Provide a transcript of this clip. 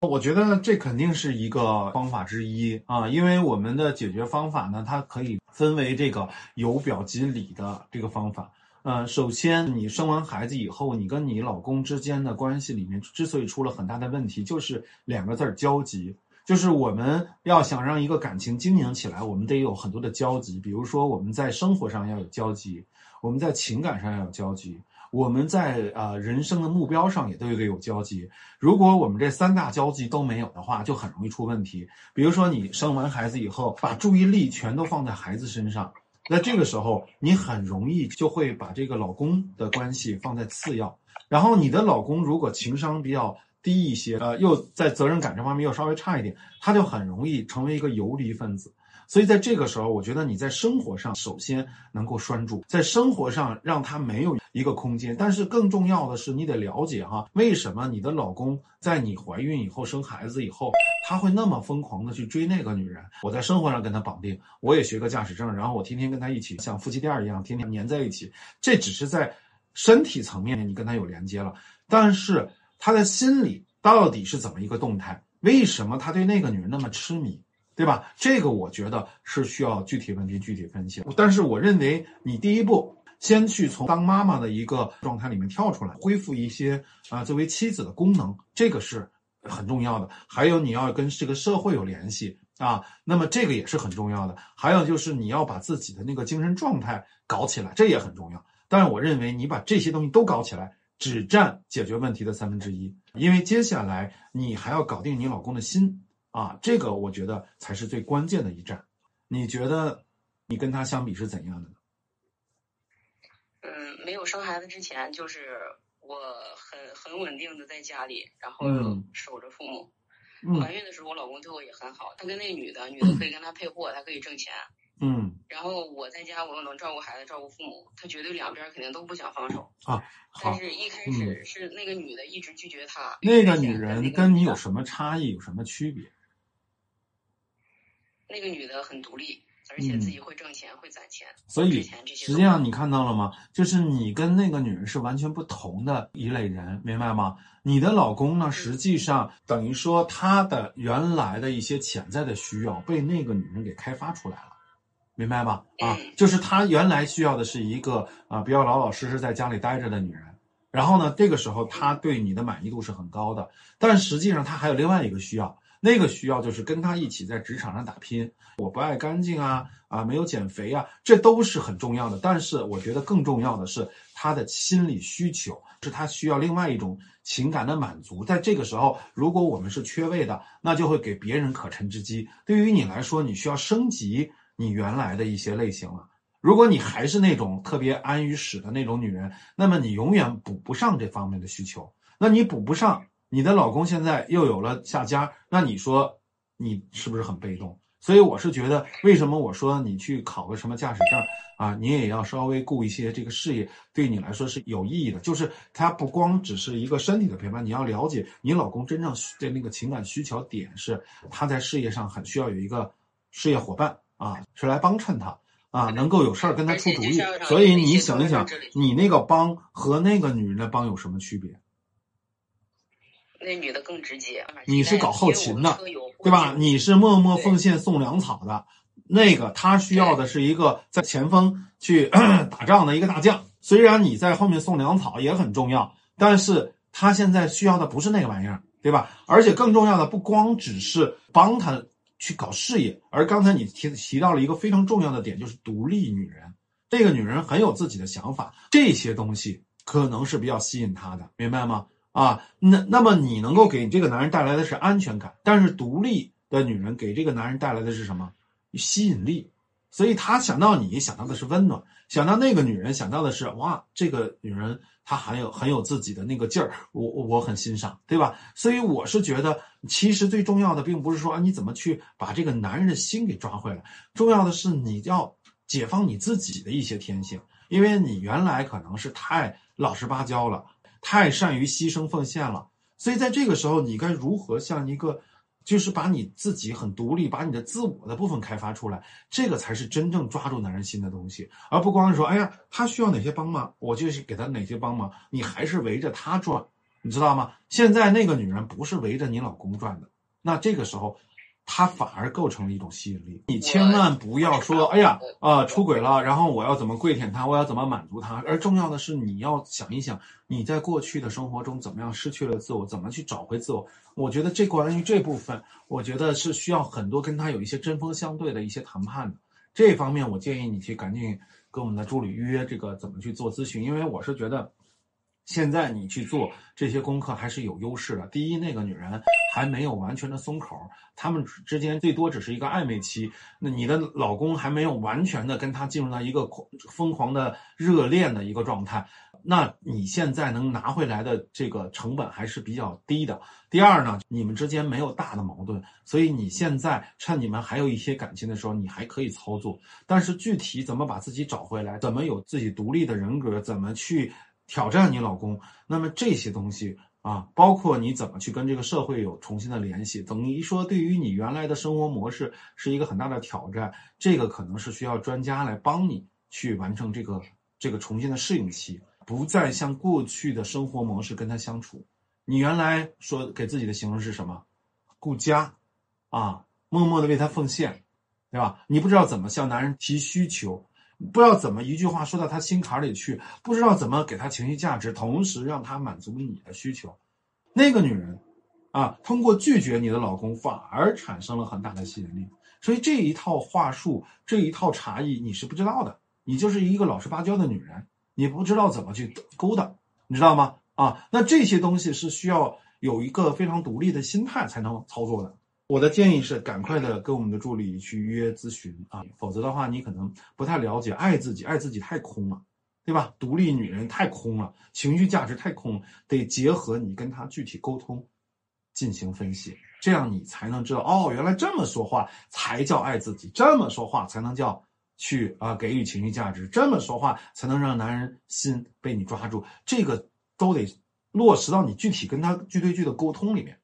我觉得这肯定是一个方法之一啊，因为我们的解决方法呢，它可以分为这个由表及里的这个方法。呃，首先你生完孩子以后，你跟你老公之间的关系里面之所以出了很大的问题，就是两个字儿交集。就是我们要想让一个感情经营起来，我们得有很多的交集。比如说我们在生活上要有交集，我们在情感上要有交集，我们在呃人生的目标上也都得有交集。如果我们这三大交集都没有的话，就很容易出问题。比如说你生完孩子以后，把注意力全都放在孩子身上，那这个时候你很容易就会把这个老公的关系放在次要。然后你的老公如果情商比较，低一些，呃，又在责任感这方面又稍微差一点，他就很容易成为一个游离分子。所以在这个时候，我觉得你在生活上首先能够拴住，在生活上让他没有一个空间。但是更重要的是，你得了解哈，为什么你的老公在你怀孕以后生孩子以后，他会那么疯狂的去追那个女人？我在生活上跟他绑定，我也学个驾驶证，然后我天天跟他一起像夫妻店一样，天天黏在一起。这只是在身体层面你跟他有连接了，但是。他的心里到底是怎么一个动态？为什么他对那个女人那么痴迷，对吧？这个我觉得是需要具体问题具体分析。但是我认为你第一步先去从当妈妈的一个状态里面跳出来，恢复一些啊作为妻子的功能，这个是很重要的。还有你要跟这个社会有联系啊，那么这个也是很重要的。还有就是你要把自己的那个精神状态搞起来，这也很重要。但是我认为你把这些东西都搞起来。只占解决问题的三分之一，因为接下来你还要搞定你老公的心啊，这个我觉得才是最关键的一战。你觉得你跟他相比是怎样的呢？嗯，没有生孩子之前，就是我很很稳定的在家里，然后守着父母。怀孕的时候，我老公对我也很好，他跟那女的，女的可以跟他配货，他可以挣钱。嗯，然后我在家，我又能照顾孩子，照顾父母，他绝对两边肯定都不想放手啊。但是一开始是那个女的一直拒绝他。那个女人跟你有什么差异？有什么区别？那个女的很独立，而且自己会挣钱，会攒钱。所以实际上你看到了吗？就是你跟那个女人是完全不同的一类人，明白吗？你的老公呢，实际上等于说他的原来的一些潜在的需要被那个女人给开发出来了。明白吧？啊，就是他原来需要的是一个啊比较老老实实在家里待着的女人，然后呢，这个时候他对你的满意度是很高的，但实际上他还有另外一个需要，那个需要就是跟他一起在职场上打拼。我不爱干净啊，啊没有减肥啊，这都是很重要的。但是我觉得更重要的是他的心理需求，是他需要另外一种情感的满足。在这个时候，如果我们是缺位的，那就会给别人可乘之机。对于你来说，你需要升级。你原来的一些类型了，如果你还是那种特别安于史的那种女人，那么你永远补不上这方面的需求。那你补不上，你的老公现在又有了下家，那你说你是不是很被动？所以我是觉得，为什么我说你去考个什么驾驶证啊，你也要稍微顾一些这个事业，对你来说是有意义的。就是他不光只是一个身体的陪伴，你要了解你老公真正的那个情感需求点是，他在事业上很需要有一个事业伙伴。啊，是来帮衬他啊，能够有事儿跟他出主意。所以你想一想，你那个帮和那个女人的帮有什么区别？那女的更直接。你是搞后勤的，对吧？你是默默奉献送粮草的，那个他需要的是一个在前锋去 打仗的一个大将。虽然你在后面送粮草也很重要，但是他现在需要的不是那个玩意儿，对吧？而且更重要的不光只是帮他。去搞事业，而刚才你提提到了一个非常重要的点，就是独立女人。这个女人很有自己的想法，这些东西可能是比较吸引他的，明白吗？啊，那那么你能够给这个男人带来的是安全感，但是独立的女人给这个男人带来的是什么？吸引力。所以他想到你想到的是温暖，想到那个女人想到的是哇，这个女人她很有很有自己的那个劲儿，我我很欣赏，对吧？所以我是觉得，其实最重要的并不是说你怎么去把这个男人的心给抓回来，重要的是你要解放你自己的一些天性，因为你原来可能是太老实巴交了，太善于牺牲奉献了，所以在这个时候，你该如何像一个。就是把你自己很独立，把你的自我的部分开发出来，这个才是真正抓住男人心的东西，而不光是说，哎呀，他需要哪些帮忙，我就是给他哪些帮忙，你还是围着他转，你知道吗？现在那个女人不是围着你老公转的，那这个时候。它反而构成了一种吸引力，你千万不要说，哎呀，啊，出轨了，然后我要怎么跪舔他，我要怎么满足他，而重要的是你要想一想，你在过去的生活中怎么样失去了自我，怎么去找回自我。我觉得这关于这部分，我觉得是需要很多跟他有一些针锋相对的一些谈判的。这方面，我建议你去赶紧跟我们的助理预约这个怎么去做咨询，因为我是觉得。现在你去做这些功课还是有优势的。第一，那个女人还没有完全的松口，他们之间最多只是一个暧昧期。那你的老公还没有完全的跟她进入到一个狂疯狂的热恋的一个状态。那你现在能拿回来的这个成本还是比较低的。第二呢，你们之间没有大的矛盾，所以你现在趁你们还有一些感情的时候，你还可以操作。但是具体怎么把自己找回来，怎么有自己独立的人格，怎么去？挑战你老公，那么这些东西啊，包括你怎么去跟这个社会有重新的联系，等于说对于你原来的生活模式是一个很大的挑战。这个可能是需要专家来帮你去完成这个这个重新的适应期，不再像过去的生活模式跟他相处。你原来说给自己的形容是什么？顾家，啊，默默的为他奉献，对吧？你不知道怎么向男人提需求。不知道怎么一句话说到他心坎里去，不知道怎么给他情绪价值，同时让他满足你的需求。那个女人，啊，通过拒绝你的老公，反而产生了很大的吸引力。所以这一套话术，这一套茶艺，你是不知道的。你就是一个老实巴交的女人，你不知道怎么去勾搭，你知道吗？啊，那这些东西是需要有一个非常独立的心态才能操作的。我的建议是，赶快的跟我们的助理去约咨询啊，否则的话，你可能不太了解，爱自己，爱自己太空了，对吧？独立女人太空了，情绪价值太空，得结合你跟她具体沟通，进行分析，这样你才能知道，哦，原来这么说话才叫爱自己，这么说话才能叫去啊给予情绪价值，这么说话才能让男人心被你抓住，这个都得落实到你具体跟他句对句的沟通里面。